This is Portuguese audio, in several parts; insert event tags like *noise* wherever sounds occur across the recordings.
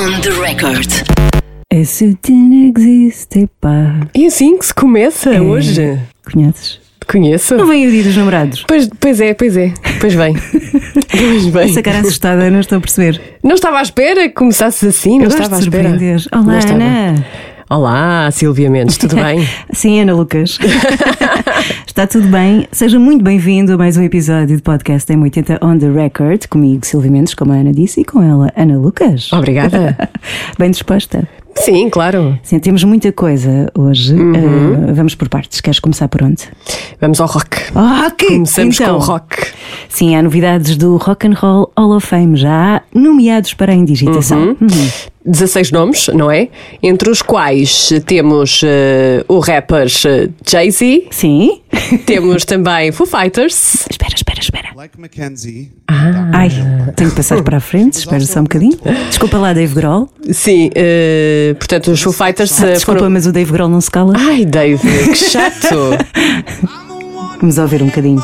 On the record. Esse não existe, pá. É assim que se começa hoje. Conheces? Conheço. Não vem o dia dos namorados. Pois, pois é, pois é. Pois bem. *laughs* pois bem. Essa cara assustada, não estou a perceber. Não estava à espera que começasses assim, não Eu gosto estava à de espera. surpreender. Não Olá, estava. Olá, Silvia Mendes, tudo bem? *laughs* Sim, Ana Lucas. *laughs* Está tudo bem? Seja muito bem-vindo a mais um episódio do podcast M80 On The Record, comigo, Silvia Mendes, como a Ana disse, e com ela, Ana Lucas. Obrigada. *laughs* Bem disposta? Sim, claro. Sim, temos muita coisa hoje. Uhum. Uh, vamos por partes. Queres começar por onde? Vamos ao rock. Rock! Começamos então, com o rock. Sim, há novidades do Rock and Roll Hall of Fame já nomeados para a indigitação. Uhum. 16 nomes, não é? Entre os quais temos eh, o rapper eh, Jay-Z, Sim. temos *laughs* também Foo Fighters, espera, espera, espera. Like Mackenzie, Ai, tenho que passar para a frente, espera só um bocadinho. Desculpa lá, Dave Grohl. sim, eh, portanto os Foo Fighters Ah, desculpa, foram... mas o Dave Grohl não se cala. Ai, Dave, que *laughs* chato! Vamos ouvir um bocadinho.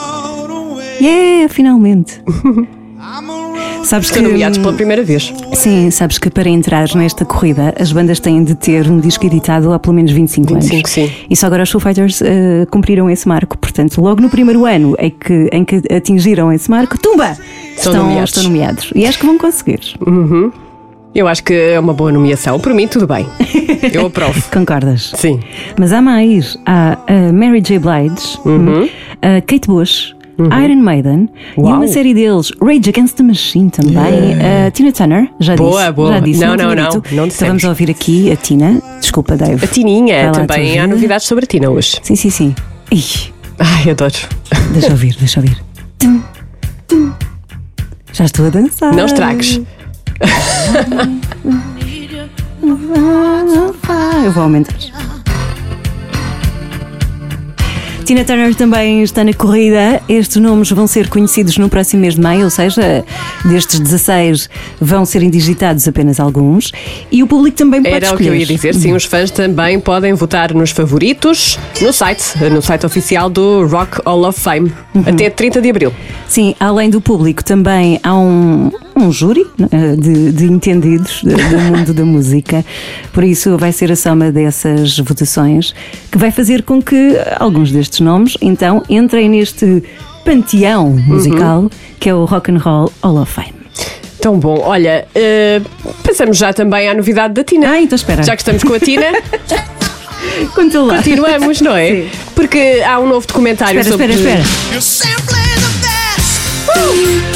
Yeah, finalmente. *laughs* Sabes que, Estão nomeados pela primeira vez. sim, sabes que para entrar nesta corrida as bandas têm de ter um disco editado há pelo menos 25, 25, anos. sim. E só agora os Foo Fighters eh, cumpriram esse marco. Portanto, logo no primeiro ano em que, em que atingiram esse marco, tumba! Estão estão, nomeados. estão nomeados. E acho que vão conseguir. Eu acho que é uma boa nomeação. Por mim, tudo bem. Eu aprovo. *laughs* Concordas? Sim. Mas há mais. Há a Mary J. Blige, a Kate Bush, Iron Maiden e Uau. uma série deles, Rage Against the Machine também. A Tina Turner, já Boa, disse. boa. Já disse, Não, não, não. Não Então vamos ouvir aqui a Tina. Desculpa, Dave. A Tininha também. Há vida. novidades sobre a Tina hoje. Sim, sim, sim. Ih, Ai, adoro. deixa eu ouvir, deixa eu ouvir. Tum, tum. Já estou a dançar. Não estragues. Eu vou aumentar. Tina Turner também está na corrida. Estes nomes vão ser conhecidos no próximo mês de maio, ou seja, destes 16 vão ser indigitados apenas alguns. E o público também pode Era o que escolher. eu ia dizer. Sim, os fãs também podem votar nos favoritos no site, no site oficial do Rock Hall of Fame, Uhum. até 30 de abril. Sim, além do público, também há um, um júri eh, de, de entendidos do mundo da música. Por isso, vai ser a soma dessas votações que vai fazer com que alguns destes nomes, então, entrem neste panteão musical que é o Rock and Roll Hall of Fame. Tão bom. Olha, eh, passamos já também à novidade da Tina. Ah, então espera. Já que estamos com a Tina, *laughs* Conta lá. continuamos, não é? Sim. Porque há um novo documentário Espera, sobre. espera, espera. the best.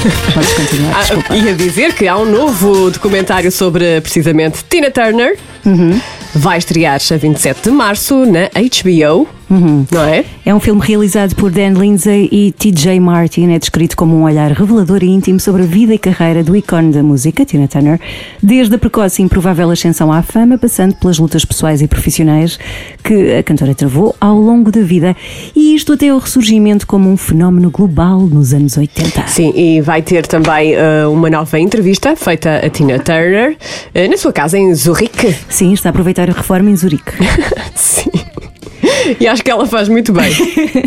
*laughs* Podes continuar. Ah, desculpa. ia dizer que há um novo documentário sobre precisamente Tina Turner. Uhum. Vai estrear a 27 de março na HBO, Uhum. não é? É um filme realizado por Dan Lindsay e TJ Martin. É descrito como um olhar revelador e íntimo sobre a vida e carreira do ícone da música, Tina Turner, desde a precoce e improvável ascensão à fama, passando pelas lutas pessoais e profissionais que a cantora travou ao longo da vida. E isto até ao ressurgimento como um fenómeno global nos anos 80. Sim, e vai ter também eh, uma nova entrevista feita a Tina Turner eh, na sua casa em Zurique. Sim, está a aproveitar a reforma em Zurique. *laughs* Sim. E acho que ela faz muito bem.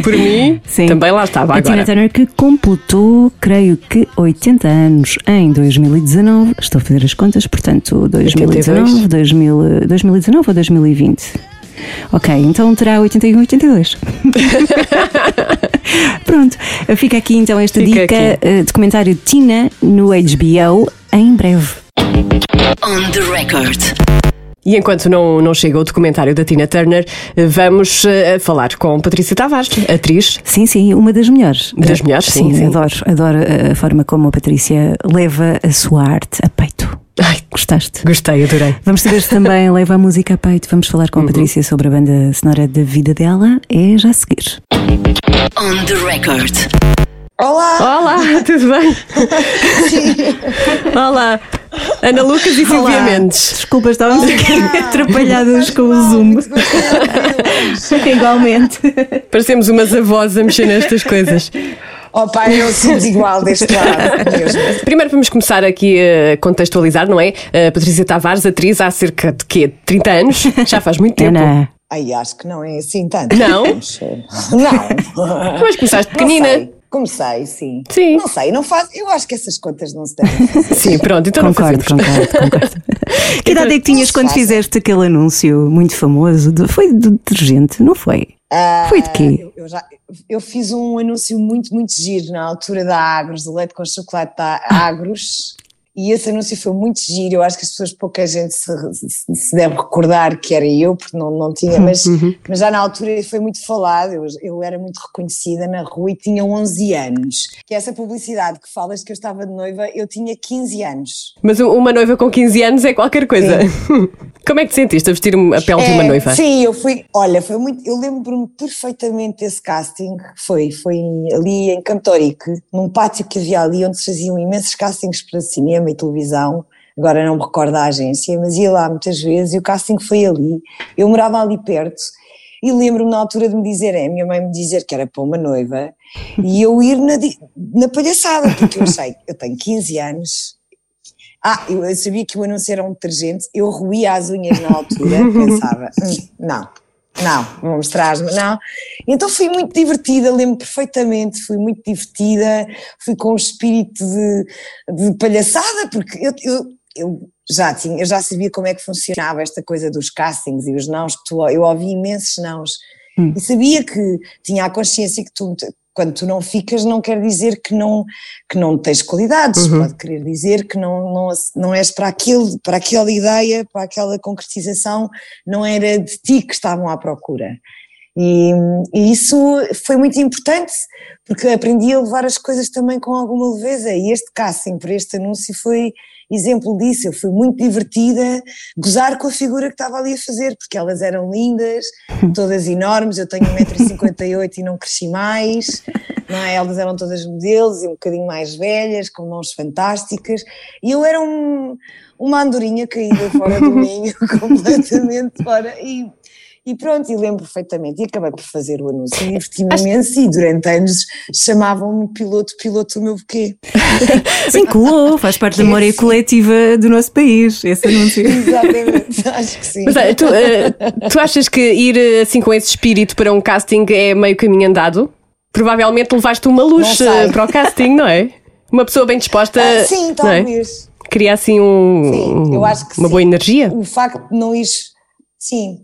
Por mim, *laughs* Sim. também lá estava a Tina agora. Turner que completou, creio que 80 anos em 2019. Estou a fazer as contas, portanto, 2019, 2000, 2019 ou 2020? Ok, então terá 81, 82. *laughs* Pronto, fica aqui então esta Fica dica: aqui. eh, documentário Tina no HBO em breve. On the record. E enquanto não, não chega o documentário da Tina Turner, eh, vamos eh, falar com Patrícia Tavares, atriz. Sim, sim, uma das melhores. Das melhores, sim, sim. adoro, adoro a forma como a Patrícia leva a sua arte a peito. Ai, Gostaste? gostei, adorei. Vamos saber se também *laughs* leva a música a peito. Vamos falar com a Patrícia sobre a banda sonora da vida dela. É já a seguir. On the record. Olá, *laughs* tudo bem? Olá, Ana Lucas e Silvia Mendes. Desculpa, estávamos aqui *laughs* atrapalhadas com o Zoom. *laughs* Igualmente. Parecemos umas avós a mexer nestas coisas. Opa, eu sinto igual deste lado mesmo. Primeiro vamos começar aqui a contextualizar, não é? A Patrícia Tavares, atriz há cerca de quê? 30 anos? Já faz muito tempo. Ana, Ai, acho que não é assim tanto. Não? Não. Mas começaste pequenina. Não sei. Comecei, sim. Sim. Não sei, não faço. Eu acho que essas contas não se devem fazer. *laughs* Sim, pronto, então não Concordo, fazemos. concordo, concordo. *laughs* que idade é que tinhas quando fizeste aquele anúncio muito famoso? de- foi de detergente, não foi? Foi de quê? Eu, eu já, eu fiz um anúncio muito, muito giro na altura da Agros, do leite com chocolate da Agros, e esse anúncio foi muito giro. Eu acho que as pessoas, pouca gente se, se- se deve recordar que era eu, porque não, não tinha, mas, mas já na altura foi muito falado. Eu, eu era muito reconhecida na rua e tinha 11 anos. Que essa publicidade que falas que eu estava de noiva, eu tinha 15 anos. Mas uma noiva com 15 anos é qualquer coisa. *laughs* Como é que te sentiste a vestir a pele de uma É, noiva? Sim, eu fui, olha, foi muito, eu lembro-me perfeitamente desse casting, foi, foi ali em Campo Torique, num pátio que havia ali onde se faziam imensos castings para cinema e televisão, agora não me recordo a agência, mas ia lá muitas vezes e o casting foi ali, eu morava ali perto e lembro-me na altura de me dizer, é, a minha mãe me dizer que era para uma noiva e eu ir na, na palhaçada, porque eu *laughs* sei, eu tenho 15 anos, ah, eu sabia que o anúncio era um detergente, eu roía as unhas na altura, *laughs* pensava, "Hum, não, não, vou mostrar-me, não. Então fui muito divertida, lembro perfeitamente, fui muito divertida, fui com um espírito de, de palhaçada, porque eu, eu, eu já tinha, eu já sabia como é que funcionava esta coisa dos castings e os nãos, que tu, eu ouvi imensos nãos, e sabia que tinha a consciência que tu, quando tu não ficas, não quer dizer que não, que não tens qualidades, pode querer dizer que não, não, não és para, aquilo, para aquela ideia, para aquela concretização, não era de ti que estavam à procura. E, e isso foi muito importante, porque aprendi a levar as coisas também com alguma leveza. E este casting para este anúncio foi exemplo disso. Eu fui muito divertida, gozar com a figura que estava ali a fazer, porque elas eram lindas, *laughs* todas enormes. Eu tenho 1,58m e não cresci mais, não é? Elas eram todas modelos e um bocadinho mais velhas, com mãos fantásticas. E eu era um, uma andorinha caída fora do *laughs* ninho, *laughs* completamente fora. E, e pronto, e lembro perfeitamente. E acabei por fazer o anúncio e *laughs* diverti-me imenso. E durante anos chamavam-me piloto, piloto do meu buquê. *laughs* Sim, colou, faz parte da memória coletiva do nosso país, esse anúncio. Exatamente, *laughs* acho que sim. Mas tu, eh, tu achas que ir assim com esse espírito para um casting é meio caminho andado? Provavelmente levaste uma luz eh, para o casting, não é? Uma pessoa bem disposta. Ah, sim, é? talvez. Cria assim um, Sim, eu acho que uma sim. boa energia. O facto de não ir. Sim,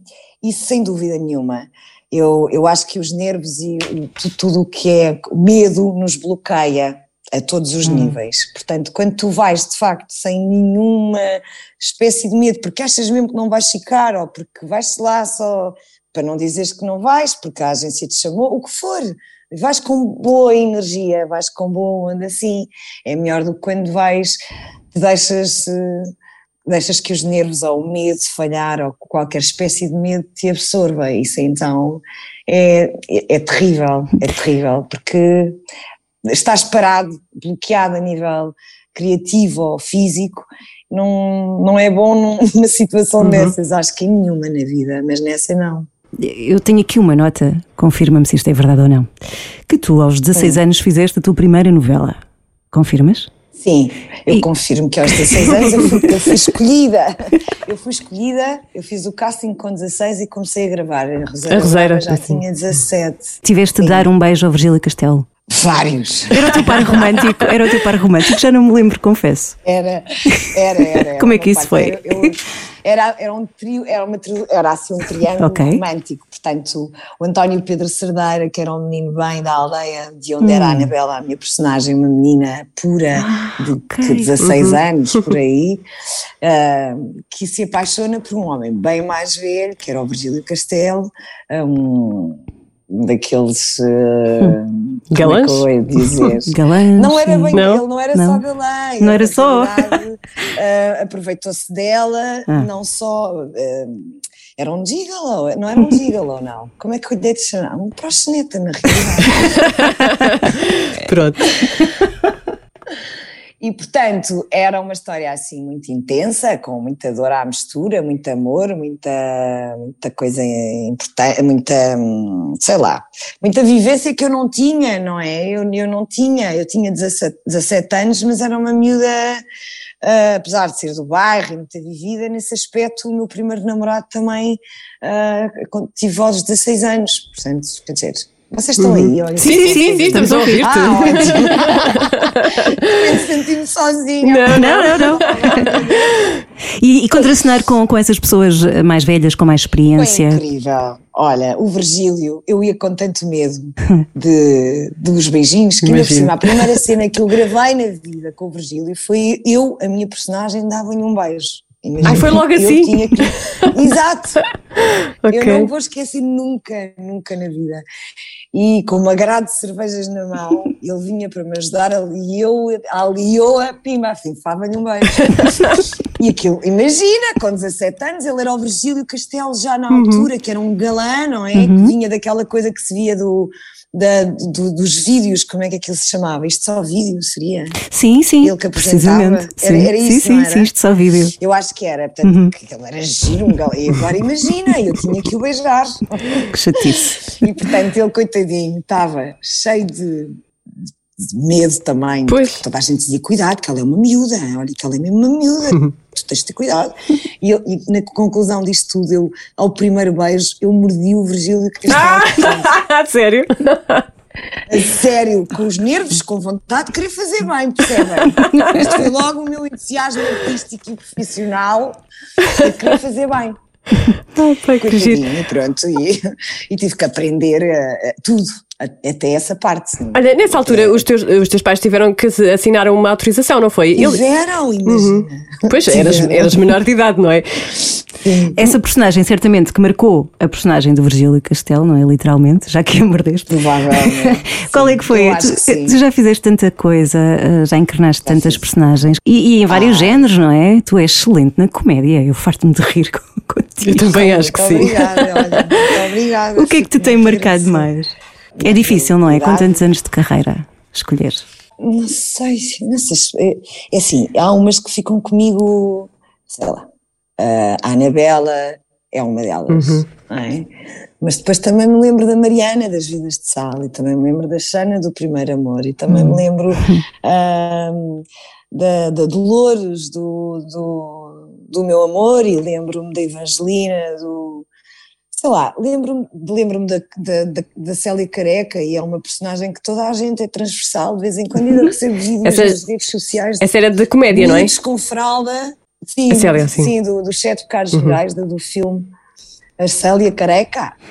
isso sem dúvida nenhuma. Eu, eu acho que os nervos e tudo o que é medo nos bloqueia a todos os níveis. Portanto, quando tu vais de facto sem nenhuma espécie de medo, porque achas mesmo que não vais ficar, ou porque vais lá só para não dizeres que não vais, porque a agência te chamou, o que for. Vais com boa energia, vais com boa onda, assim. É melhor do que quando vais, te deixas, eh, deixas que os nervos ou o medo de falhar ou qualquer espécie de medo te absorva. Isso então é, é, é terrível, é terrível, porque estás parado, bloqueado a nível criativo ou físico, não, não é bom num- *laughs* numa situação dessas, acho que em nenhuma na vida, mas nessa não. Eu tenho aqui uma nota, confirma-me se isto é verdade ou não. Que tu, aos 16 anos, fizeste a tua primeira novela. Confirmas? Sim, eu E- confirmo que aos 16 anos eu fui, eu fui escolhida. Eu fui escolhida, eu fiz o casting com 16 e comecei a gravar. A Roseira, A Roseira, já sim. tinha 17. Tiveste de dar um beijo ao Virgílio Castelo. Vários. Era o teu par romântico, era o teu par romântico, já não me lembro, confesso. Era, era, era. *laughs* Como é era que isso foi? parte- eu- era, era um trio, era, uma era assim um triângulo Ok. romântico. Portanto, o António Pedro Cerdeira, que era um menino bem da aldeia de onde era a Hum. Anabela, a minha personagem, uma menina pura de, ok. de 16 Uhum. anos, por *laughs* aí, ah, que se apaixona por um homem bem mais velho, que era o Virgílio Castelo, ah, um daqueles. ah, é que Galãs? ia dizer? *laughs* Galãs. Não era bem Não? ele, não era Não. só galã. Não era só. Ah, Aproveitou-se dela, Ah. não só. ah, era um gigolo, não era um gigolo, *laughs* não. Como é que eu lhe dei de chamar? Um proxeneta, na realidade. *laughs* Pronto. *laughs* E, portanto, era uma história assim muito intensa, com muita dor à mistura, muito amor, muita, muita coisa importante, muita, sei lá, muita vivência que eu não tinha, não é? Eu, eu não tinha, eu tinha 17, 17 anos, mas era uma miúda, ah, apesar de ser do bairro e muito vivida, nesse aspecto, o meu primeiro namorado também ah, tive aos 16 anos, portanto, quer dizer, Vocês estão aí, olha. Sim, sim, sim, sim, estamos a ouvir-te. Ah, ótimo. *laughs* Eu senti-me sozinha. Não, não, não, não. E, e contracenar com, com essas pessoas mais velhas, com mais Foi experiência. incrível. Olha, o Virgílio, eu ia com tanto medo de, dos beijinhos, que ainda por cima, a primeira cena que eu gravei na vida com o Virgílio foi eu, a minha personagem, dava-lhe um beijo. Imagina, Ai, foi logo assim? que- *laughs* Exato! Ok. Eu não vou esquecer nunca, nunca na vida. E com uma grade de cervejas na mão, ele vinha para me ajudar ali e eu, ali eu a pima, assim, fava-lhe um beijo. *laughs* e aquilo, imagina, com 17 anos, ele era o Virgílio Castelo já na altura, que era um galã, não é? Que vinha daquela coisa que se via do, da- do- dos vídeos, como é que aquilo se chamava? Isto só vídeo seria? Sim, sim. Ele que apresentava. precisamente. Era- sim, era sim, isso, sim, não era? sim, isto só vídeo. Eu acho que era, portanto, que ele era giro, um galã. E agora imagina, eu tinha que o beijar. Que chatice. E portanto ele, coitadinho, estava cheio de medo também. Pois. Toda a gente dizia: cuidado, que ela é uma miúda, olha que ela é mesmo uma miúda, tu tens de ter cuidado. E, eu, e na conclusão disto tudo, eu, ao primeiro beijo, eu mordi o Virgílio Castelo. *laughs* Sério? A sério, com os nervos, com vontade de querer fazer bem, percebem? Este foi logo o meu entusiasmo artístico e profissional de querer fazer bem. Que. Coitadinho, pronto, e, e tive que aprender eh, tudo, até essa parte. Olha, nessa altura os teus, os teus pais tiveram que assinar uma autorização, não foi? Ele- Tiveram, imagina. Pois, eras, Tiveram. eras menor de idade, não é? Essa personagem, certamente, que marcou a personagem do Virgílio Castelo, não é? Literalmente, já que a mordeste. Provavelmente. *laughs* Qual Sim, é que foi? Tu, que sim. tu já fizeste tanta coisa, eh, já encarnaste tantas personagens e, e em vários Ah. géneros, não é? Tu és excelente na comédia. Eu farto-me de rir com- *laughs* contigo. Eu também acho que sim. Obrigada, olha, obrigada. O que é que te tem marcado mais? É difícil, não é? Com tantos anos de carreira, escolher. Não sei, não sei. se- É, é assim, há umas que ficam comigo, sei lá. A Anabela é uma delas, Uhum. não é? Mas depois também me lembro da Mariana, das Vidas de Sal, e também me lembro da Xana, do Primeiro Amor, e também Uhum. me lembro *laughs* ahm, da, da Dolores, do, do, do Meu Amor, e lembro-me da Evangelina, do. Sei lá, lembro-me lembro da, da, da, Célia Careca, e é uma personagem que toda a gente é transversal, de vez em quando ainda recebo vídeos Essa- nas redes sociais Essa era de comédia, não é? com fralda. Sim, Célia, sim. Uhum. do, dos sete pecados gerais do, do filme. A Célia Careca. *laughs*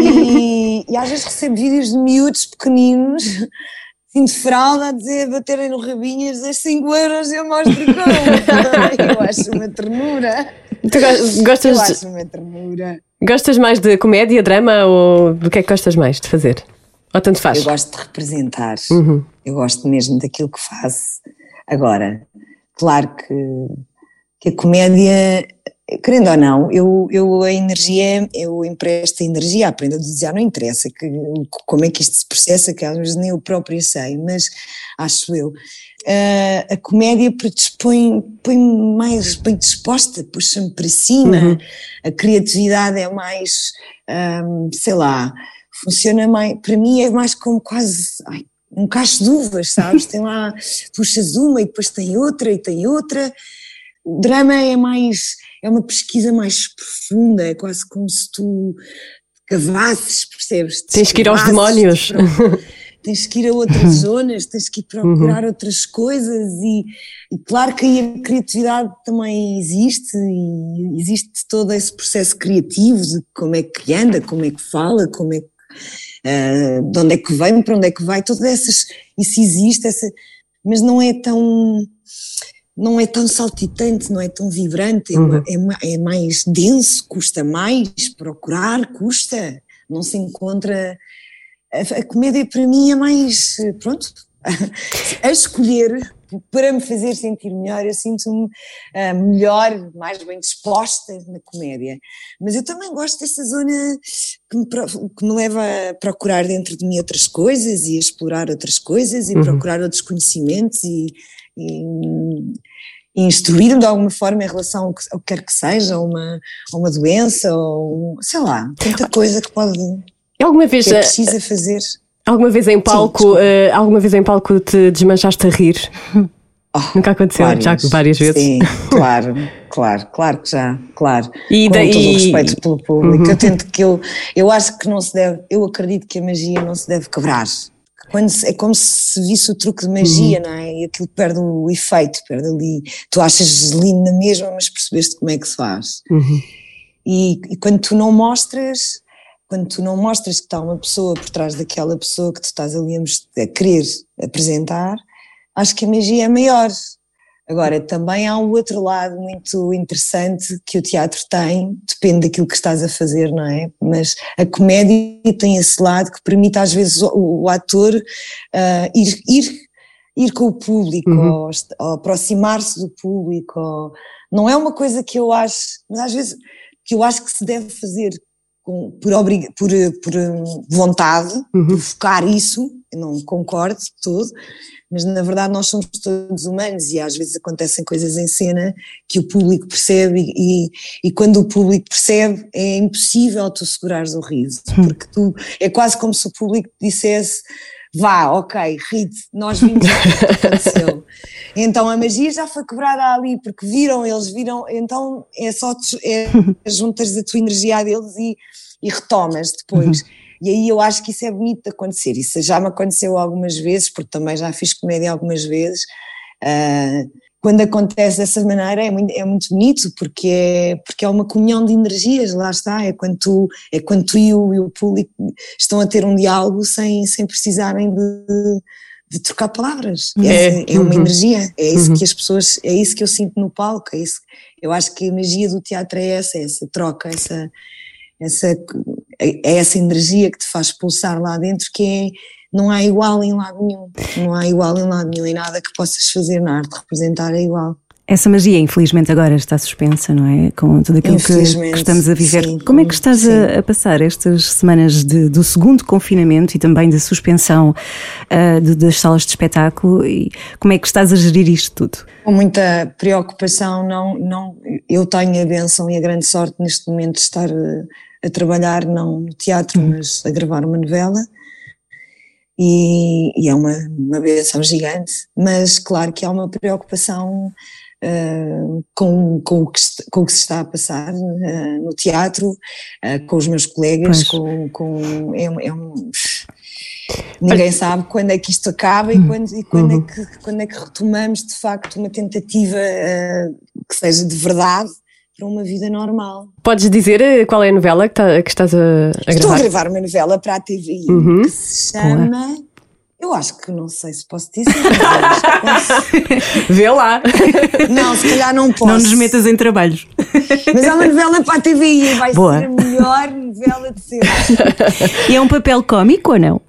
e, e às vezes recebo vídeos de miúdos pequeninos, assim de fralda, a dizer, baterem no rabinho a dizer 5 euros eu mostro como. *laughs* eu acho uma ternura. Tu go- Eu gostas, acho uma ternura. Gostas mais de comédia, drama ou do que é que gostas mais de fazer? Ou tanto faz? Eu gosto de representar. Uhum. Eu gosto mesmo daquilo que faço. Agora, claro que, que a comédia, querendo ou não, eu, eu a energia, eu empresto a energia, aprendo a desejar, não interessa que, como é que isto se processa, que às vezes nem eu própria sei, mas acho eu. ah, a comédia predispõe, põe-me mais bem disposta, puxa-me para cima, a criatividade é mais, ahm, sei lá, funciona mais, para mim é mais como quase ai, um cacho de uvas, sabes? *laughs* Tem lá, puxas uma e depois tem outra e tem outra. O drama é mais, é uma pesquisa mais profunda, é quase como se tu cavasses, percebes? Tens que ir aos demónios. *laughs* Tens que ir a outras zonas, tens que ir procurar outras coisas e, e claro que aí a criatividade também existe e existe todo esse processo criativo de como é que anda, como é que fala, como é que ah, de onde é que vem, para onde é que vai, todas essas, isso existe, essa, mas não é tão não é tão saltitante, não é tão vibrante, é, ma- é é mais denso, custa mais procurar, custa, não se encontra. A, comédia para mim é mais, pronto, a escolher para me fazer sentir melhor, eu sinto-me ah, melhor, mais bem disposta na comédia. Mas eu também gosto dessa zona que me, que me leva a procurar dentro de mim outras coisas e a explorar outras coisas e procurar outros conhecimentos e, e, e instruir-me de alguma forma em relação ao que, ao que quer que seja, a uma, a uma doença, ou sei lá, tanta coisa que pode alguma vez, que é precisa fazer. alguma vez em palco, desculpa. eh, alguma vez em palco te desmanchaste a rir? *laughs* Oh, Nunca aconteceu, já várias vezes. Sim, *laughs* claro, claro, claro que já, claro. E Com daí- todo o respeito pelo público. Uhum. Eu tento que eu, eu acho que não se deve, eu acredito que a magia não se deve quebrar. Quando se- é como se visse o truque de magia, Uhum. não é? E aquilo perde o efeito, perde ali. Tu achas lindo na mesma, mas percebeste como é que se faz. Uhum. E, e quando tu não mostras, quando tu não mostras que está uma pessoa por trás daquela pessoa que tu estás ali a, querer apresentar, acho que a magia é maior. Agora, também há um outro lado muito interessante que o teatro tem, depende daquilo que estás a fazer, não é? Mas a comédia tem esse lado que permite às vezes o, o ator ah, ir, ir, ir com o público, ou, est- ou aproximar-se do público. ou- não é uma coisa que eu acho, mas às vezes que eu acho que se deve fazer com- por, obriga, por, por hum, vontade, por focar isso, eu não concordo de todo, mas na verdade nós somos todos humanos e às vezes acontecem coisas em cena que o público percebe e, e quando o público percebe é impossível tu segurares o riso, porque tu, é quase como se o público te dissesse vá, ok, rite, nós vimos o que aconteceu. *laughs* Então a magia já foi quebrada ali, porque viram, eles viram, então é só é, *laughs* juntas a tua energia a deles e, e retomas depois. E aí eu acho que isso é bonito de acontecer. Isso já me aconteceu algumas vezes, porque também já fiz comédia algumas vezes. Ah, quando acontece dessa maneira é muito, é muito bonito, porque é, porque é uma comunhão de energias, lá está. É quando tu, é quando tu e, o, e o público estão a ter um diálogo sem, sem precisarem de, de trocar palavras. É. É, é uma Uhum. energia, é isso que as pessoas, é isso que eu sinto no palco, é isso. Eu acho que a magia do teatro é essa, é essa troca, essa, essa, é essa energia que te faz pulsar lá dentro que é, não há igual em lado nenhum, não há igual em lado nenhum, em nada que possas fazer na arte, representar é igual. Essa magia, infelizmente, agora está suspensa, não é? Com tudo aquilo que, que estamos a viver. sim, Como é que estás a, a passar estas semanas de- do segundo confinamento e também da suspensão ah, de- das salas de espetáculo? E como é que estás a gerir isto tudo? Com muita preocupação, não, não, eu tenho a benção e a grande sorte neste momento de estar a, a trabalhar, não no teatro, mas a gravar uma novela. E, e é uma, uma benção gigante, mas claro que há uma preocupação ah, com, com, o que, com o que se está a passar ah, no teatro, ah, com os meus colegas, com, com é, um- é um, Ninguém sabe quando é que isto acaba e, quando, e quando, é que, quando é que retomamos de facto uma tentativa que seja de verdade para uma vida normal. Podes dizer eh, qual é a novela que, tá- que estás a, a Estou a gravar? gravar uma novela para a TVI Uhum. que se chama. Eu acho que não sei se posso dizer. mas *laughs* Vê lá. Não, se calhar não posso. Não nos metas em trabalhos. Mas é uma novela para a TVI e vai Boa. ser a melhor novela de sempre. E é um papel cómico ou não?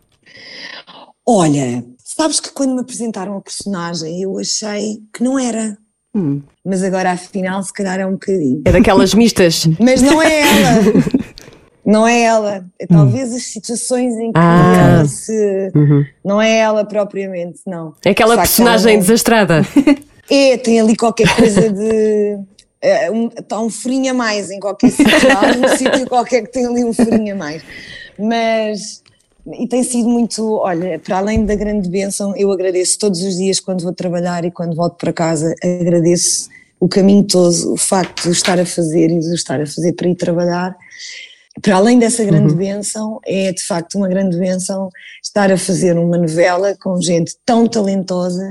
Olha, sabes que quando me apresentaram a personagem eu achei que não era. Hum. Mas agora afinal se calhar é um bocadinho. É daquelas mistas. Mas não é ela. *laughs* Não é ela. É talvez as situações em que Ah. ela se. Não é ela propriamente, não. É aquela personagem ela desastrada. *laughs* É, tem ali qualquer coisa de. é, *laughs* um- Está um furinho a mais em qualquer sítio. Há um sítio qualquer que tem ali um furinho a mais. Mas. E tem sido muito. Olha, para além da grande bênção, eu agradeço todos os dias quando vou trabalhar e quando volto para casa. Agradeço o caminho todo, o facto de o estar a fazer e de o estar a fazer para ir trabalhar. Para além dessa grande bênção, é de facto uma grande bênção estar a fazer uma novela com gente tão talentosa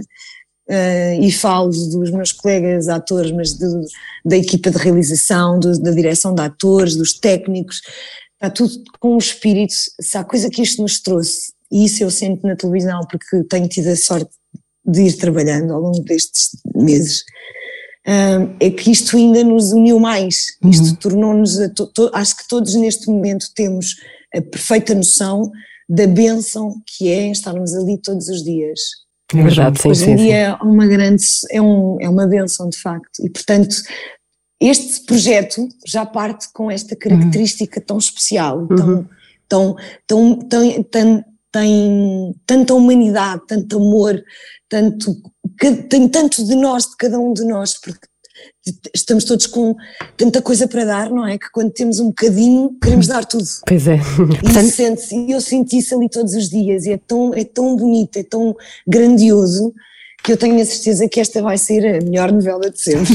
eh, e falo dos meus colegas atores, mas de- da equipa de realização, do- da direção de atores, dos técnicos, está tudo com um espírito, se há coisa que isto nos trouxe, e isso eu sinto na televisão, porque tenho tido a sorte de ir trabalhando ao longo destes meses, hum, é que isto ainda nos uniu mais, isto tornou-nos, acho que todos neste momento temos a perfeita noção da bênção que é estarmos ali todos os dias. É verdade, sim, Hoje sim. em sim. dia é uma grande, é, um, é uma benção de facto e portanto este projeto já parte com esta característica tão especial, tão, tão, tão, tão, tão, tem tanta humanidade, tanto amor, tanto, tem tanto de nós, de cada um de nós, porque estamos todos com tanta coisa para dar, não é? Que quando temos um bocadinho, queremos dar tudo. Pois é. E sente-se, eu senti isso ali todos os dias, e é tão, é tão bonito, é tão grandioso, que eu tenho a certeza que esta vai ser a melhor novela de sempre.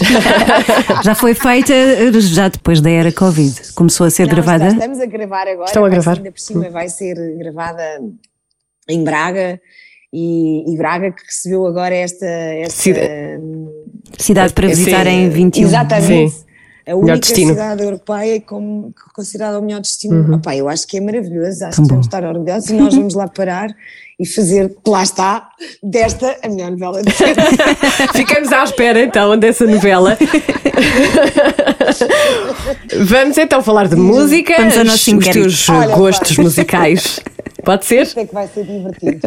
*laughs* Já foi feita já depois da era Covid. Começou a ser Não, gravada. Estamos a gravar agora. Estão a ser- gravar? Ainda por cima vai ser gravada em Braga. E, e Braga que recebeu agora esta, esta Cida- Cidade para Sim. visitar em 21. Exatamente. Sim. A única destino. cidade europeia como considerada o melhor destino. Opá, eu acho que é maravilhoso, acho Tão que devemos estar orgulhosos e nós vamos lá parar e fazer, lá está, desta a melhor novela de sempre. *laughs* Ficamos à espera então dessa novela. *laughs* Vamos então falar de música, Vamos os teus Olha, gostos musicais. *laughs* Pode ser? É que vai ser divertido.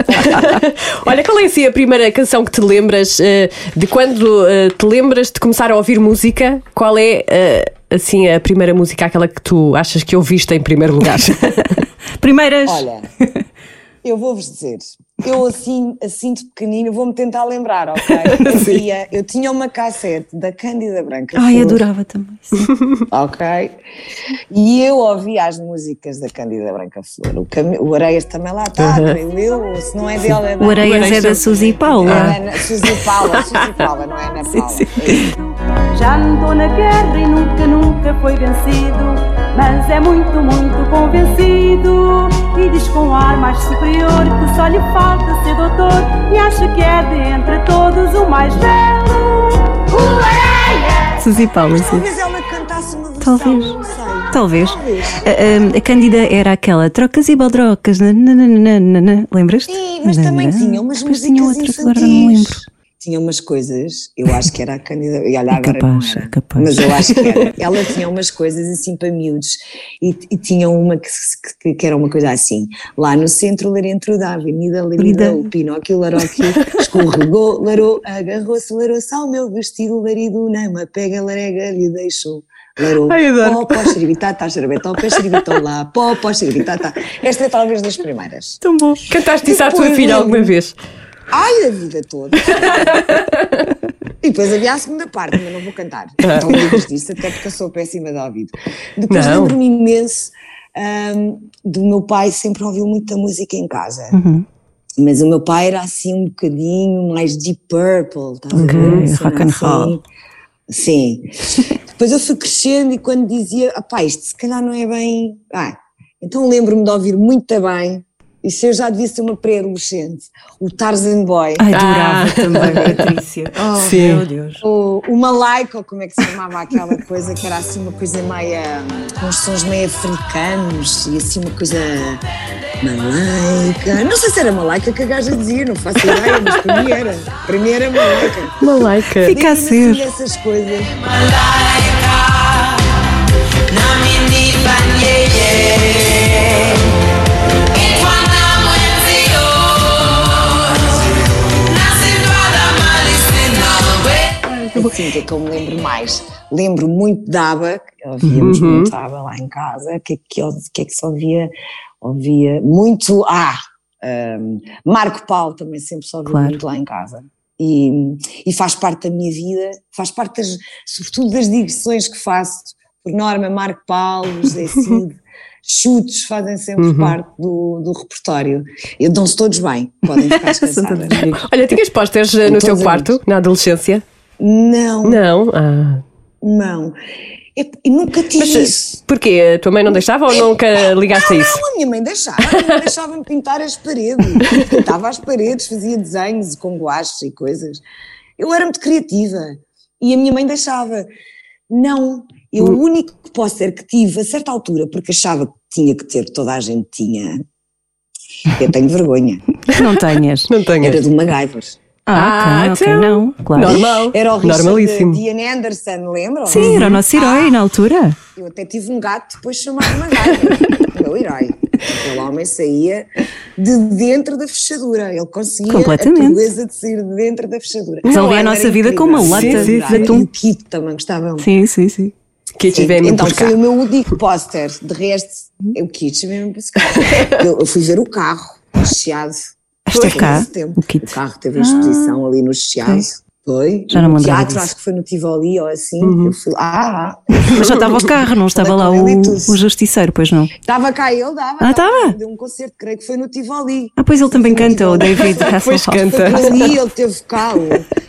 *laughs* Olha, qual é assim a primeira canção que te lembras eh, de quando eh, te lembras de começar a ouvir música? Qual é eh, assim a primeira música, aquela que tu achas que ouviste em primeiro lugar? *laughs* Primeiras. Olha, eu vou-vos dizer, eu assim, assim de pequenino, vou-me tentar lembrar, ok? *laughs* Eu, via- eu tinha uma cassete da Cândida Branca. Ai, Flor, adorava também. sim. *laughs* Ok? E eu ouvia as músicas da Cândida Branca Flor. O, Cami- o Areias também lá está, creio eu. ou Se não é dela, é da O Areias é Areias da também. Suzy É Paula. da Ana- Suzy Paula, Suzy Paula, não é Ana Paula. É isso. Já andou na guerra e nunca, nunca foi vencido. Mas é muito, muito convencido. E diz com um ar mais superior que só lhe falta ser doutor. E acha que é de entre todos o mais belo. O areia! Suzy sim. Talvez ela cantasse uma versão, Talvez. Talvez. Talvez. A, a- a Cândida era aquela trocas e baldrocas. Lembras-te? Sim, mas também tinha umas Depois músicas tinha outras, infantis. agora não me lembro. Tinha umas coisas, eu acho que era a Cândida, e olha, É agora capaz, não era, é capaz. mas eu acho que era. *laughs* Ela tinha umas coisas assim para miúdos, e, e tinha uma que, que, que era uma coisa assim, lá no centro larentro da avenida o Pinóquio Laroque escorregou, larou, agarrou-se, larou-se ao meu vestido, larido, não, uma pega, larega, lhe deixou. Larou, pó, pó, xeribitata, xeribitó, pé, xeribitó lá, pó, pó, xeribitata. Esta é talvez das primeiras. Tão bom. Cantaste isso à tua filha alguma vez? Ai, a vida toda. e depois havia a segunda parte, mas não vou cantar. Não lembres disso, até porque eu sou péssima de ouvido. Depois lembro-me imenso ahm, do meu pai, sempre ouviu muita música em casa. Uhum. Mas o meu pai era assim um bocadinho mais Deep Purple, estás a Ok, ver? Uma cena rock and roll. Sim. Depois eu fui crescendo e quando dizia, isto se calhar não é bem. Ah, então lembro-me de ouvir muito bem. Isso eu já devia ser uma pré-adolescente. O Tarzan Boy. Ai, adorava Ah. também, *laughs* Patrícia. Oh, Sim. meu Deus. O, o Malaika, ou como é que se chamava aquela coisa que era assim uma coisa meia. com uns sons meio africanos e assim uma coisa. Malaika. Não sei se era Malaika que a gaja dizia, não faço ideia, mas para mim era. Para mim era Malaika. Malaika. Fica a Lembro-me, assim, ser. dessas coisas. Assim, o que é que eu me lembro mais? Lembro muito da que ouvíamos muito ABBA lá em casa, o que, é que, que é que se ouvia? Ouvia muito, ah, hum, Marco Paulo também sempre se ouvia Claro. muito lá em casa. E, e faz parte da minha vida, faz parte das, sobretudo das digressões que faço, por norma Marco Paulo, José *laughs* Cid, chutes fazem sempre parte do, do repertório. Dão-se todos bem, podem ficar *laughs* descansadas. Olha, tinhas posters eh, no teu amigos. quarto, na adolescência? Não, Não. Ah. não. Eu, eu nunca tive Mas eh, isso. porquê? A tua mãe não deixava ou nunca ligaste a isso? Não, a minha mãe deixava, a minha mãe deixava-me pintar as paredes. Pintava as paredes, fazia desenhos com guaches e coisas. Eu era muito criativa e a minha mãe deixava. Não, eu o único póster que tive a certa altura, porque achava que tinha que ter, toda a gente tinha. Eu tenho vergonha. Não tenhas. Não tenho. Era do MacGyver. Ah, ok, ok, então, não, claro. Normal. Era o Richard Normalíssimo. Dean Anderson, lembram? Sim, era o nosso herói na altura. Eu até tive um gato depois chamado *laughs* o meu herói. Aquele homem saía de dentro da fechadura, ele conseguia Completamente. a proeza de sair de dentro da fechadura. Resolvia a nossa vida com uma lata Sim, sim, de sim. atum. E o Kit também gostava muito. Sim, sim, sim. Que Sim, tivemos Então foi o meu único póster, de resto, o Kit mesmo buscar. Eu, eu fui ver o carro, o Esteve cá, tempo. o Kit. O carro teve a exposição ali no Chiado. Foi. Já não no lembrava teatro, disso. acho que foi no Tivoli ou assim. Uhum. Eu fui lá. *laughs* Mas já estava o carro, não estava lá o, o justiceiro, pois não? Estava cá ele, dava. Ah, estava? Deu um concerto, creio que foi no Tivoli. Ah, pois ele também canta, o David *laughs* Pois Hasselhoff. canta. Foi ali, ele teve cá.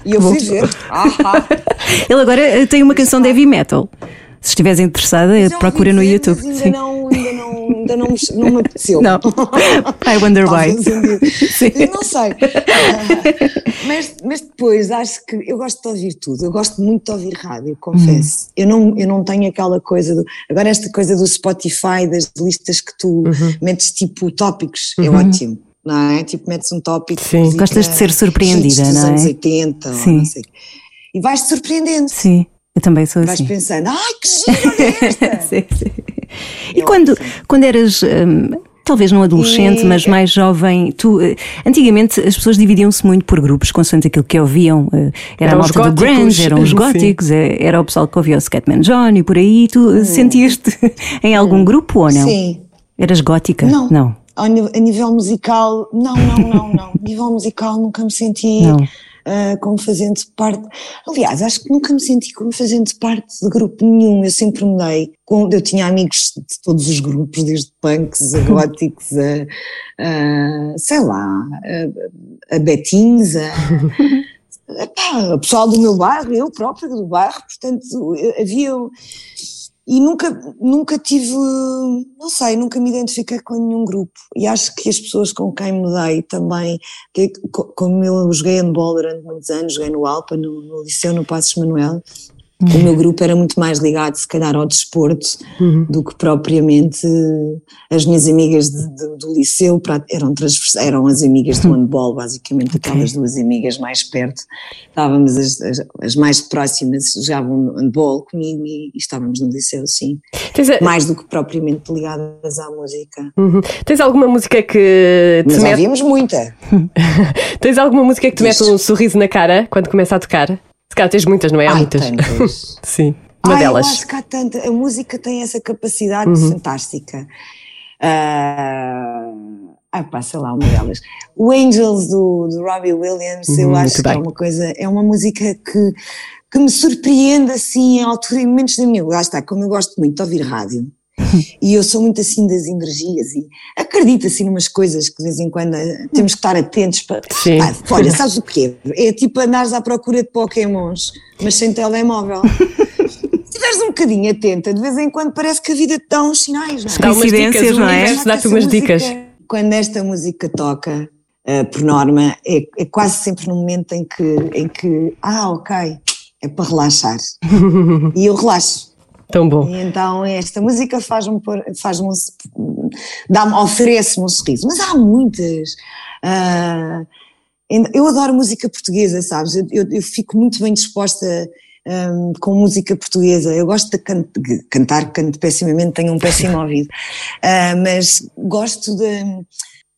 E eu fui ver. Ah, ah. Ele agora eh, tem uma canção de heavy metal. Se estiveres interessada, ouvi procura no YouTube. mas Ainda Sim. não, ainda não, não, me, apeteceu. Não. I wonder why. Não sei. Ah, mas, mas depois acho que eu gosto de ouvir tudo. Eu gosto muito de ouvir rádio, confesso. Hum. Eu, não, eu não tenho aquela coisa do. Agora, esta coisa do Spotify, das listas que tu Uhum. metes tipo tópicos, é ótimo. Não é? Tipo, metes um tópico. Sim. música, Gostas de ser surpreendida, não é? anos 80, ou Sim. não sei. E vais-te surpreendendo. Sim, eu também sou Vais assim. pensando, ai que *laughs* giro, olha esta! Sim, sim. E quando, quando eras, hum, talvez não adolescente, E- mas mais jovem, tu, eh, antigamente as pessoas dividiam-se muito por grupos, consoante aquilo que ouviam. eh, Era a Eram os malta do grunge, eram os *laughs* Sim. góticos, eh, era o pessoal que ouvia o Scatman John e por aí. Tu eh, sentias-te *laughs* em algum grupo ou não? Sim. Eras gótica? Não. Não. A nível musical, não, não, não, não. A nível musical nunca me senti Não. Ah, como fazendo parte. Aliás, acho que nunca me senti como fazendo parte de grupo nenhum. Eu sempre me dei. Com, eu tinha amigos de todos os grupos, desde punks a *laughs* góticos a, a, sei lá, a, a betins, a, *laughs* epá, o pessoal do meu bairro, eu própria do bairro, portanto, havia. E nunca, nunca tive, não sei, nunca me identifiquei com nenhum grupo. E acho que as pessoas com quem me dei também, como eu joguei handball durante muitos anos, joguei no Alpa, no, no Liceu, no Passos Manuel, o meu grupo era muito mais ligado, se calhar, ao desporto do que propriamente as minhas amigas de- de- do liceu eram, eram as amigas do handball, basicamente, aquelas duas amigas mais perto. Estávamos, as, as- as mais próximas jogavam handball comigo e, e estávamos no liceu, sim. A- Mais do que propriamente ligadas à música. Uhum. Tens alguma música que te Mas mete, ouvíamos muita. *laughs* tens alguma música que te mete um sorriso na cara quando começa a tocar? Se calhar tens muitas, não é? Há Ai, muitas. tantas. *laughs* Sim. Uma Ai, delas. Eu acho que há tanta. A música tem essa capacidade Uhum. fantástica. Ah, ai, pá, sei lá, uma delas. O Angels do, do Robbie Williams, eu Uhum, acho muito que é bem. uma coisa, é uma música que, que me surpreende assim em altura, em momentos da minha vida. Lá está, como eu gosto muito de ouvir rádio. E eu sou muito assim das energias e acredito assim numas coisas que de vez em quando eh, temos que estar atentos para. Sim. Pá, olha, sabes o quê? É tipo andares à procura de pokémons, mas sem telemóvel. *laughs* Se estiveres um bocadinho atenta, de vez em quando parece que a vida te dá uns sinais, não é? Dá umas dicas, não é? dá-te umas música, dicas. Quando esta música toca, eh, por norma, é, é quase sempre no momento em que, em que, ah, ok, é para relaxar. *laughs* e eu relaxo. Tão bom. E então esta música faz-me faz-me um- dá-me, oferece-me um sorriso. Mas há muitas. Ah, ainda- eu adoro música portuguesa, sabes? Eu, eu- eu fico muito bem disposta hum, com música portuguesa. Eu gosto de can- cantar, canto pessimamente, tenho um péssimo ouvido. Ah, mas gosto de.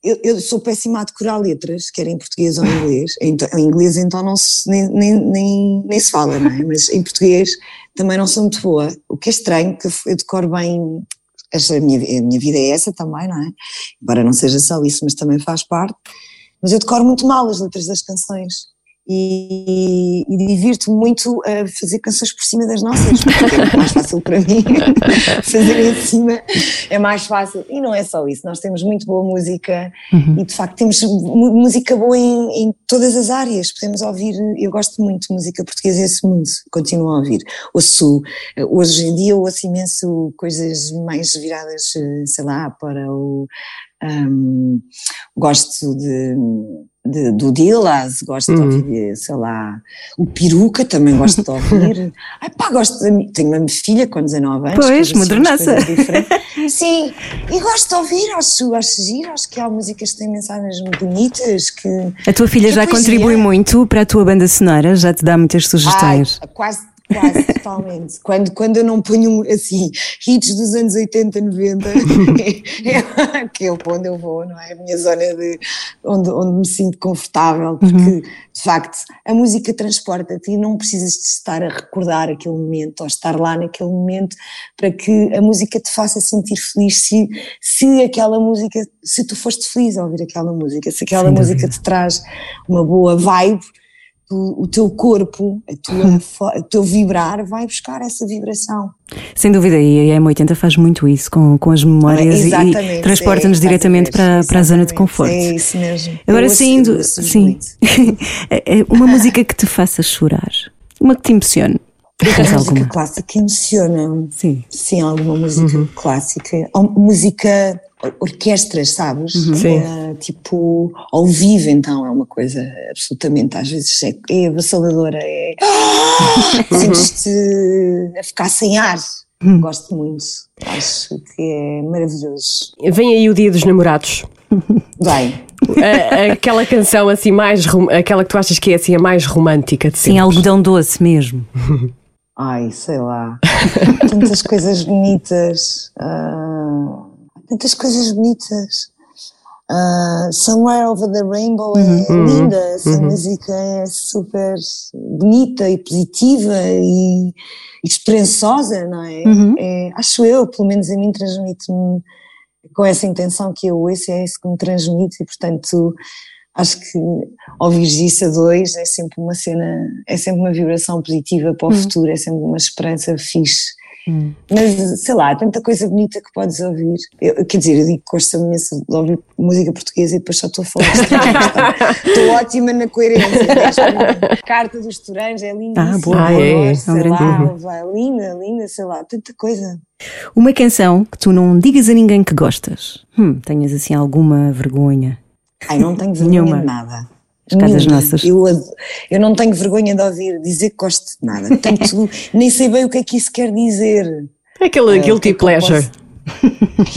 Eu, eu sou péssima a decorar letras, quer em português ou em inglês. Então, em inglês, então, não se, nem, nem, nem, nem se fala, não é? Mas em português também não sou muito boa. O que é estranho, que eu decoro bem. A minha, a minha vida é essa também, não é? Embora não seja só isso, mas também faz parte. Mas eu decoro muito mal as letras das canções. E, e divirto-me muito a fazer canções por cima das nossas, porque é mais fácil para mim *laughs* fazer em cima, é mais fácil. E não é só isso, nós temos muito boa música e de facto temos música boa em, em todas as áreas. Podemos ouvir, eu gosto muito de música portuguesa esse mundo, continuo a ouvir. Ouço, hoje em dia ouço imenso coisas mais viradas, eh, sei lá, para o. ahm, gosto de, de- do Dillas, gosto de ouvir, sei lá, o Peruca também gosto de *laughs* ouvir. Ai pá, gosto mi- tenho uma filha com 19 anos. Pois, modernaça. diferentes. Sim, e gosto de ouvir, acho, acho giro, acho que há músicas que têm mensagens bonitas, que... A tua filha já poesia. contribui muito para a tua banda sonora, já te dá muitas sugestões. Ai, quase, quase, totalmente. Quando, quando eu não ponho, assim, hits dos anos 80, 90, *laughs* é, que é onde eu vou, não é? A minha zona de, onde, onde me sinto confortável, porque, de facto, a música transporta-te e não precisas de estar a recordar aquele momento ou estar lá naquele momento para que a música te faça sentir feliz se, se aquela música, se tu foste feliz ao ouvir aquela música, se aquela música te traz uma boa vibe, o, teu corpo, a tua, fo- o teu vibrar vai buscar essa vibração. Sem dúvida, e a M80 faz muito isso com, com as memórias e- Exatamente, e transporta-nos é, diretamente para, para a zona de conforto. É isso mesmo. Agora ouço- saindo, sim, muito. *laughs* É- é uma música que te faça chorar, uma que te emocione. Tens música alguma? clássica emociona. Sim. Sim, alguma música clássica. Ou música, or- orquestras, sabes? Sim. Eh, tipo, ao vivo, então, é uma coisa absolutamente, às vezes, é, é avassaladora. É... Sentes-te a ficar sem ar. Gosto muito. Acho que é maravilhoso. Vem aí o dia dos namorados. Bem, A- aquela canção assim mais aquela que tu achas que é assim a mais romântica de Sim, sempre. algodão doce mesmo. *laughs* ai, sei lá. Tantas *laughs* coisas bonitas. ah, tantas coisas bonitas. Ah, Somewhere Over the Rainbow é linda, essa música é super bonita e positiva e, e esperançosa, não é? É, Acho eu, pelo menos a mim transmite-me com essa intenção que eu ouço, é isso que me transmite e portanto acho que ouvir isso a dois é sempre uma cena, é sempre uma vibração positiva para o futuro, é sempre uma esperança fixe. Mas sei lá, há tanta coisa bonita que podes ouvir. Eu, quer dizer, eu digo que gosto imenso de ouvir música portuguesa e depois só estou a falar? *laughs* Estou ótima na coerência. né? Carta dos Turanjos é linda. Ah, boa, boa. É, é. sei É lá, linda, linda, sei lá, tanta coisa. Uma canção que tu não digas a ninguém que gostas. Hum, tenhas assim alguma vergonha. Ai, não tenho vergonha Nenhuma. de nada. Escadas Nenhuma. nossas. Eu, eu não tenho vergonha de ouvir dizer que gosto de nada. Portanto, *laughs* nem sei bem o que é que isso quer dizer. Aquele o que guilty é eu pleasure.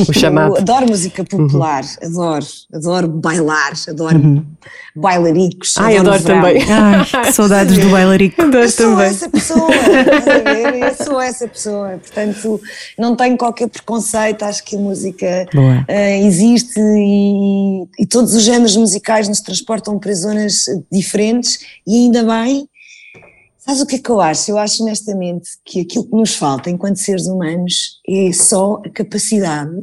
O chamado. Eu adoro música popular, adoro, adoro bailar, adoro bailaricos. Ai, adoro verão. também. Ai, *laughs* saudades do bailarico. Adoro Eu sou também. essa pessoa, estás a ver? eu sou essa pessoa, portanto não tenho qualquer preconceito, acho que a música eh, existe e, e todos os géneros musicais nos transportam para zonas diferentes e ainda bem. Sabes o que é que eu acho? Eu acho honestamente que aquilo que nos falta enquanto seres humanos é só a capacidade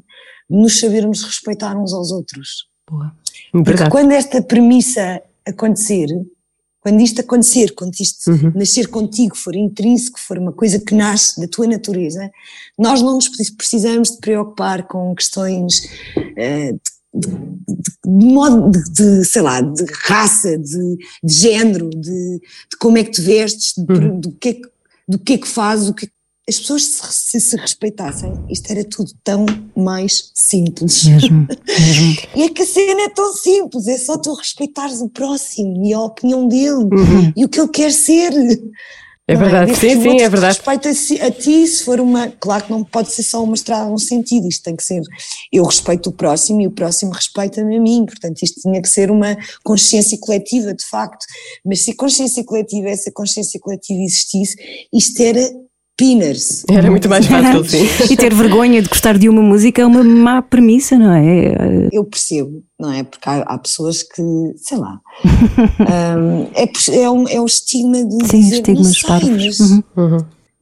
de nos sabermos respeitar uns aos outros. Boa. Porque Verdade. quando esta premissa acontecer, quando isto acontecer, quando isto nascer contigo, for intrínseco, for uma coisa que nasce da tua natureza, nós não nos pre- precisamos de preocupar com questões eh, de, de- de modo de, de, sei lá, de raça, de, de género, de, como é que te vestes, de- do, que é que, do que é que fazes, o que as pessoas se, se se respeitassem, isto era tudo tão mais simples. Mesmo, *laughs* mesmo. E é que a cena é tão simples, é só tu respeitares o próximo e a opinião dele e o que ele quer ser. É Não verdade, que sim, sim, é verdade. Respeita a, a ti, se for uma. Claro que não pode ser só uma estrada num sentido, isto tem que ser. Eu respeito o próximo e o próximo respeita-me a mim, portanto, isto tinha que ser uma consciência coletiva, de facto. Mas se a consciência coletiva, essa consciência coletiva existisse, isto era pinners. Era muito mais fácil, sim. *laughs* E ter vergonha de gostar de uma música é uma má premissa, não é? eu percebo, não é? Porque há, há pessoas que, sei lá, *laughs* hum, é, é, um, é o estigma de Sim, dizer, estigmas não sei, mas Uhum.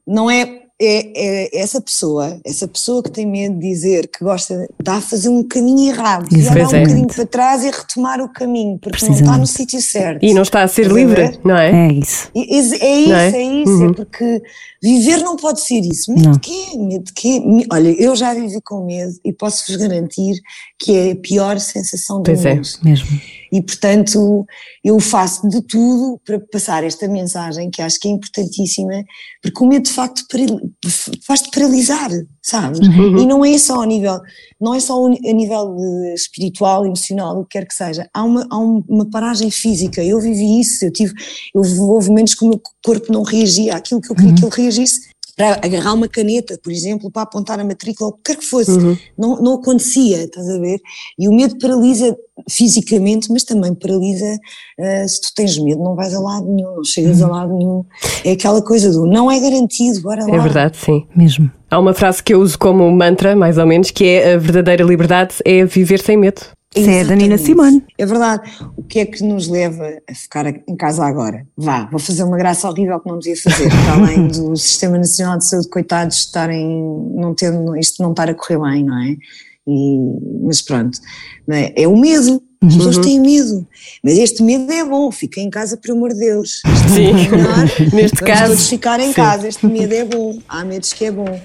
não é, é, é essa pessoa, essa pessoa que tem medo de dizer que gosta, está a fazer um caminho errado, e Pois um é. bocadinho para trás e retomar o caminho, porque não está no sítio certo. E não está a ser a livre, ver? não é? É isso. É, é isso, é? é, isso, Uhum. é porque viver não pode ser isso. Medo Não. de quê? Medo de quê? Olha, eu já vivi com medo e posso-vos garantir que é a pior sensação do Pois é. mundo. Mesmo. E, portanto, eu faço de tudo para passar esta mensagem que acho que é importantíssima, porque o medo de facto faz-te paralisar, sabes? E não é só a nível, não é só a nível de espiritual, emocional, o que quer que seja. Há uma, há um- uma paragem física. Eu vivi isso, eu tive, eu houve momentos que o meu corpo não reagia àquilo que eu queria que ele reagisse. Para agarrar uma caneta, por exemplo, para apontar a matrícula, ou o que quer que fosse, não, não acontecia, estás a ver? E o medo paralisa fisicamente, mas também paralisa ah, se tu tens medo, não vais a lado nenhum, não chegas a lado nenhum. É aquela coisa do não é garantido, bora lá. É verdade, sim. Mesmo. Há uma frase que eu uso como mantra, mais ou menos, que é a verdadeira liberdade é viver sem medo. Isso é da Nina Exatamente. Simone. É verdade. O que é que nos leva a ficar em casa agora? Vá, vou fazer uma graça horrível que não devia fazer, para além *laughs* do Sistema Nacional de Saúde, coitados, estarem, não ter, isto não estar a correr bem, não é? E, mas pronto, é? é o medo. As pessoas têm medo. Mas este medo é bom, fica em casa, por amor de Deus. Sim. É melhor. *laughs* Neste caso, ficar em sim. casa, este medo é bom. Há medos que é bom.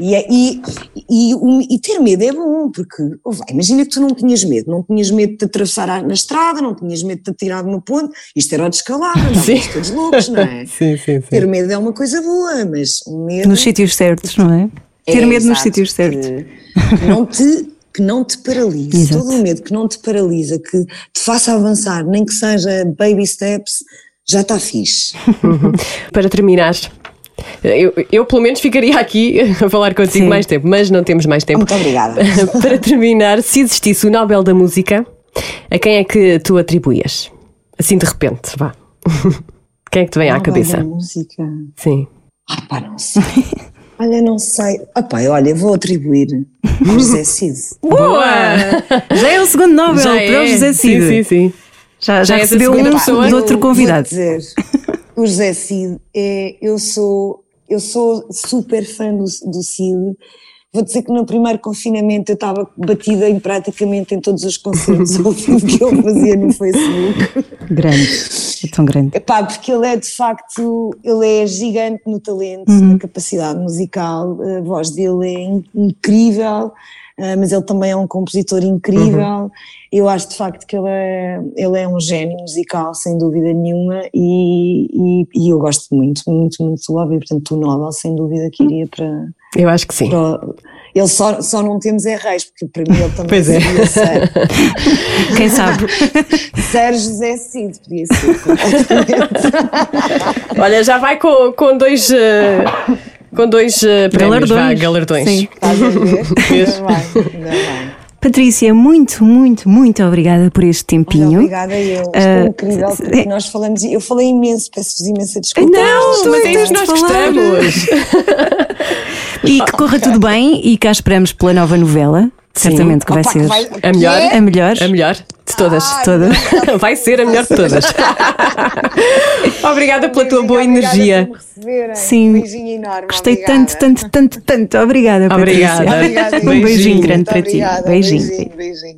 E, é- e, e, o- e ter medo é bom, porque oh, vai, imagina que tu não tinhas medo, não tinhas medo de te atravessar na estrada, não tinhas medo de te atirar no ponto, isto era o descalabro, Sim. andávamos todos loucos, não é? *laughs* Sim, sim, sim. Ter medo é uma coisa boa, mas medo. Nos sítios certos, não é? É, Ter medo nos exato, sítios certos. *laughs* Não te, que não te paralise. Exato. Todo o medo que não te paralisa, que te faça avançar, nem que seja baby steps, já está fixe. *laughs* Para terminar, eu, eu pelo menos ficaria aqui a falar contigo Sim. mais tempo, mas não temos mais tempo. Muito obrigada. *laughs* Para terminar, se existisse o Nobel da Música, a quem é que tu atribuías? Assim de repente, vá. *laughs* Quem é que te vem à Nobel cabeça? da música. Sim. Ah, pá, não sei. *laughs* Olha, não sei. Ah, pá, olha, eu vou atribuir ao José Cid. Boa! Já é o segundo Nobel Já para o é. José Cid. Sim, sim, sim. Já, já, Já a recebeu um pessoa. de outro convidado. Vou dizer, o José Cid é. Eu sou, eu sou super fã do, do Cid. Vou dizer que no primeiro confinamento eu estava batida em praticamente em todos os concertos *laughs* ao vivo que ele fazia no Facebook. Grande. É tão grande. Epá, porque ele é de facto, ele é gigante no talento, Uhum. na capacidade musical, a voz dele é in- incrível, mas ele também é um compositor incrível. Uhum. Eu acho de facto que ele é, ele é um gênio musical, sem dúvida nenhuma, e, e, e eu gosto muito, muito, muito do Lobby, portanto o Nobel sem dúvida que iria para... Eu acho que sim. para ele só, só não temos é reis, porque para mim ele também Pois é. Sérgio, Quem sabe? *laughs* Sérgio José Cid, podia ser. *laughs* Olha, já vai com, com dois. eh, com dois eh, prémios, vá, Galardões. galardões. Sim. Estás a ver? *laughs* Ainda bem, ainda bem. Patrícia, muito, muito, muito obrigada por este tempinho. Obrigada eu. Isto Ah, é incrível porque é- nós falamos. Eu falei imenso, peço-vos imensa desculpa. Não, Mas é isso nós gostamos. *laughs* E que corra tudo bem e cá esperamos pela nova novela. Certamente que vai Opa, ser vai- A melhor? que é? a melhor. A melhor de todas. Ai, todas. *laughs* Vai ser a melhor de todas. *laughs* Obrigada pela tua boa energia. Sim. Um beijinho enorme. Gostei obrigada. tanto, tanto, tanto, tanto. Obrigada, Patrícia. Obrigada. *laughs* Obrigada, Um beijinho Beijinho. grande para ti. obrigada. Beijinho. beijinho. beijinho.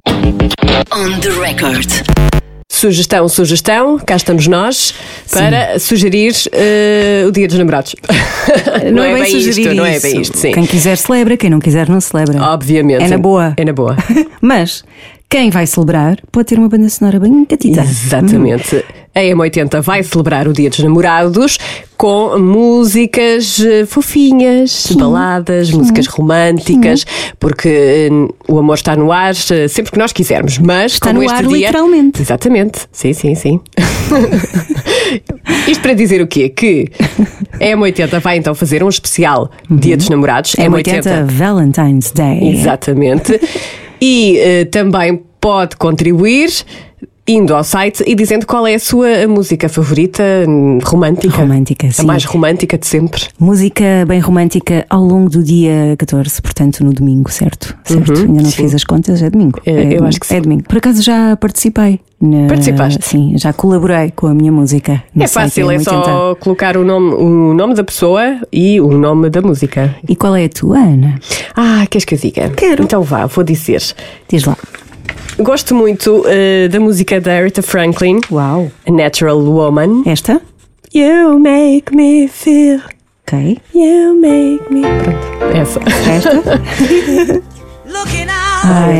On the record. Sugestão, sugestão, cá estamos nós para sugerir eh, o Dia dos Namorados. *laughs* Não, é bem sugerir isto, não é bem isto, sim. Quem quiser celebra, quem não quiser não celebra. Obviamente. É na boa. É na boa. *laughs* Mas quem vai celebrar pode ter uma banda sonora bem catita. Exatamente. A M80 vai celebrar o Dia dos Namorados com músicas eh, fofinhas, baladas, músicas românticas, porque eh, o amor está no ar eh, sempre que nós quisermos. Mas Está como no este ar, dia, literalmente. Exatamente. Sim, sim, sim. *laughs* Isto para dizer o quê? Que a M80 vai então fazer um especial Dia dos Namorados. É 80 Valentine's Day. Exatamente. *laughs* e eh, também pode contribuir indo ao site e dizendo qual é a sua música favorita hum, romântica. Romântica, A sim. mais romântica de sempre. Música bem romântica ao longo do dia 14, portanto no domingo, certo? Certo? Ainda não fiz as contas, é domingo. É, eu domingo, acho que sim. É domingo. Por acaso já participei. Na... Participaste? Sim, já colaborei com a minha música. é fácil, é M80. só colocar o nome, o nome da pessoa e o nome da música. E qual é a tua, Ana? Ah, queres que eu diga? Quero. Então vá, vou dizer. Diz lá. Gosto muito eh, da música da Aretha Franklin, Uau. A Natural Woman. Esta? You make me feel, Ok. you make me. Pronto, essa. Esta? *laughs* Ai, é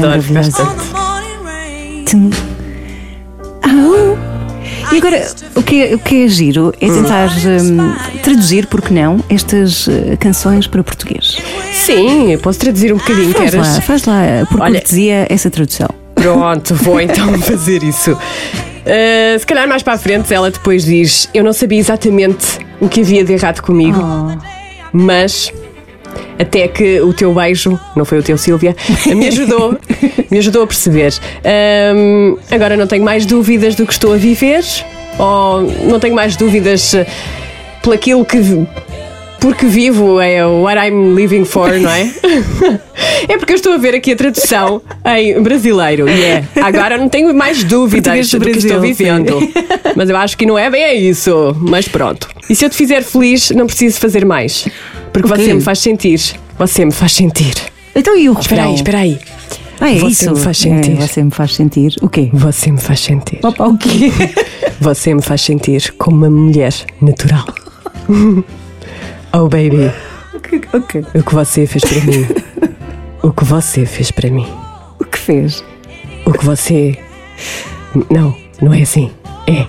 Adoro. E agora, o que é, o que é giro é tentar hum, traduzir, porque não, estas eh, canções para português. Sim, eu posso traduzir um bocadinho, Faz queres? lá, faz lá, por Olha- cortesia, essa tradução. Pronto, vou então *laughs* fazer isso. Uh, se calhar mais para a frente ela depois diz: Eu não sabia exatamente o que havia de errado comigo, mas até que o teu beijo, não foi o teu Silvia, me ajudou, me ajudou a perceber. Um, agora não tenho mais dúvidas do que estou a viver, ou não tenho mais dúvidas uh, por aquilo que. Porque vivo é o what I'm living for, não é? *laughs* É porque eu estou a ver aqui a tradução em brasileiro e é agora não tenho mais dúvidas do do que estou vivendo. Mas eu acho que não é bem isso. Mas pronto. E se eu te fizer feliz, não preciso fazer mais. Porque O quê? você me faz sentir. Você me faz sentir. Então e o Espera aí, espera aí. Ah, é Você isso. me faz sentir. É, você me faz sentir. O quê? Você me faz sentir. Opa, o quê? Você me faz sentir como uma mulher natural. *laughs* oh, baby. ok. O que você fez para mim. O que você fez para mim. O que fez? O que você. Não, não é assim. É.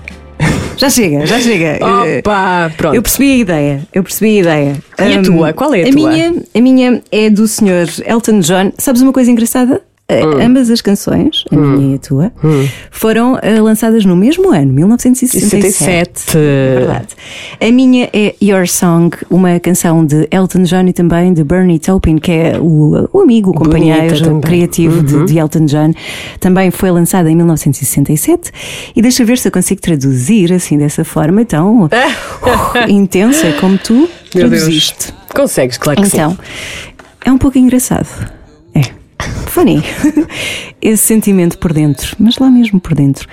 Já chega, já chega. *laughs* Opa! Pronto. Eu percebi a ideia, eu percebi a ideia. E a Hum, tua? Qual é a tua? Minha, a minha é do senhor Elton John. Sabes uma coisa engraçada? Eh, Hum. Ambas as canções, a minha e a tua, foram eh, lançadas no mesmo ano, 1967. 67. Verdade. A minha é Your Song, uma canção de Elton John e também de Bernie Taupin, que é o, o amigo, o companheiro criativo de, de Elton John. Também foi lançada em 1967. E deixa ver se eu consigo traduzir assim dessa forma tão uh, *laughs* intensa como tu Meu Deus. traduziste. Consegues, claro que Então, sim. é um pouco engraçado. Funny. Esse sentimento por dentro, mas lá mesmo por dentro.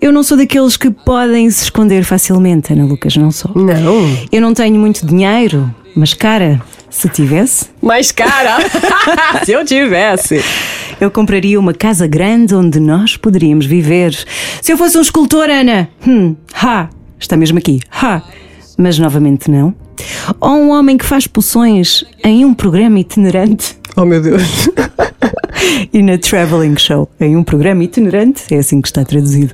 Eu não sou daqueles que podem se esconder facilmente, Ana Lucas, não sou. Não. Eu não tenho muito dinheiro, mas cara, se tivesse, Mais cara! *laughs* Se eu tivesse. eu compraria uma casa grande onde nós poderíamos viver. Se eu fosse um escultor, Ana, hum, ha, está mesmo aqui, ha, mas novamente não. Ou um homem que faz poções em um programa itinerante. Oh meu Deus. *laughs* e na Traveling Show, em um programa itinerante, é assim que está traduzido.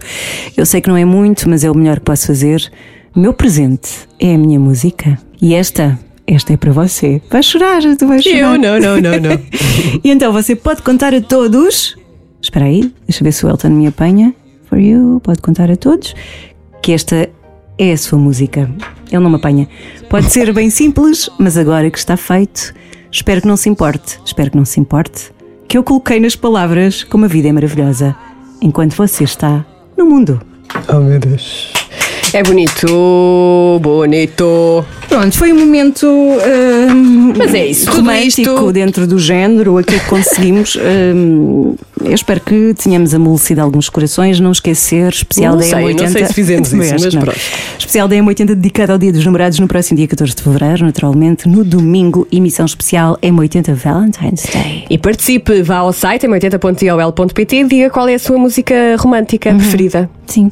Eu sei que não é muito, mas é o melhor que posso fazer. Meu presente é a minha música. E esta, esta é para você. Vai chorar, tu vais chorar. Eu não, não, não, não. *laughs* E então você pode contar a todos. Espera aí, deixa eu ver se o Elton me apanha. For you, pode contar a todos que esta é a sua música. Ele não me apanha. Pode ser bem simples, mas agora que está feito, espero que não se importe. Espero que não se importe. Que eu coloquei nas palavras como a vida é maravilhosa, enquanto você está no mundo. Oh meu Deus. É bonito, bonito. Pronto, foi um momento hum, Mas é isso, romântico isto- dentro do género, aquilo que conseguimos. *laughs* hum, eu espero que tenhamos amolecido alguns corações, não esquecer, especial Não da sei, não M80. sei se fizemos *laughs* isso, mas não. pronto. Especial da M80 dedicado ao Dia dos Namorados no próximo dia 14 de fevereiro, naturalmente, no domingo, emissão especial M80 Valentine's Day. E participe, vá ao site m80.iol.pt e diga qual é a sua música romântica preferida. Sim,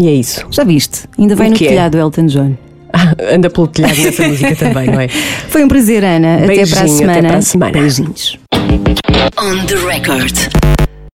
E é isso. já viste? Ainda vai O no é? telhado Elton John. *laughs* Anda pelo telhado nessa música também, não é? *laughs* Foi um prazer, Ana. até para a Beijinho, até semana. para a semana. Beijinhos. On the record.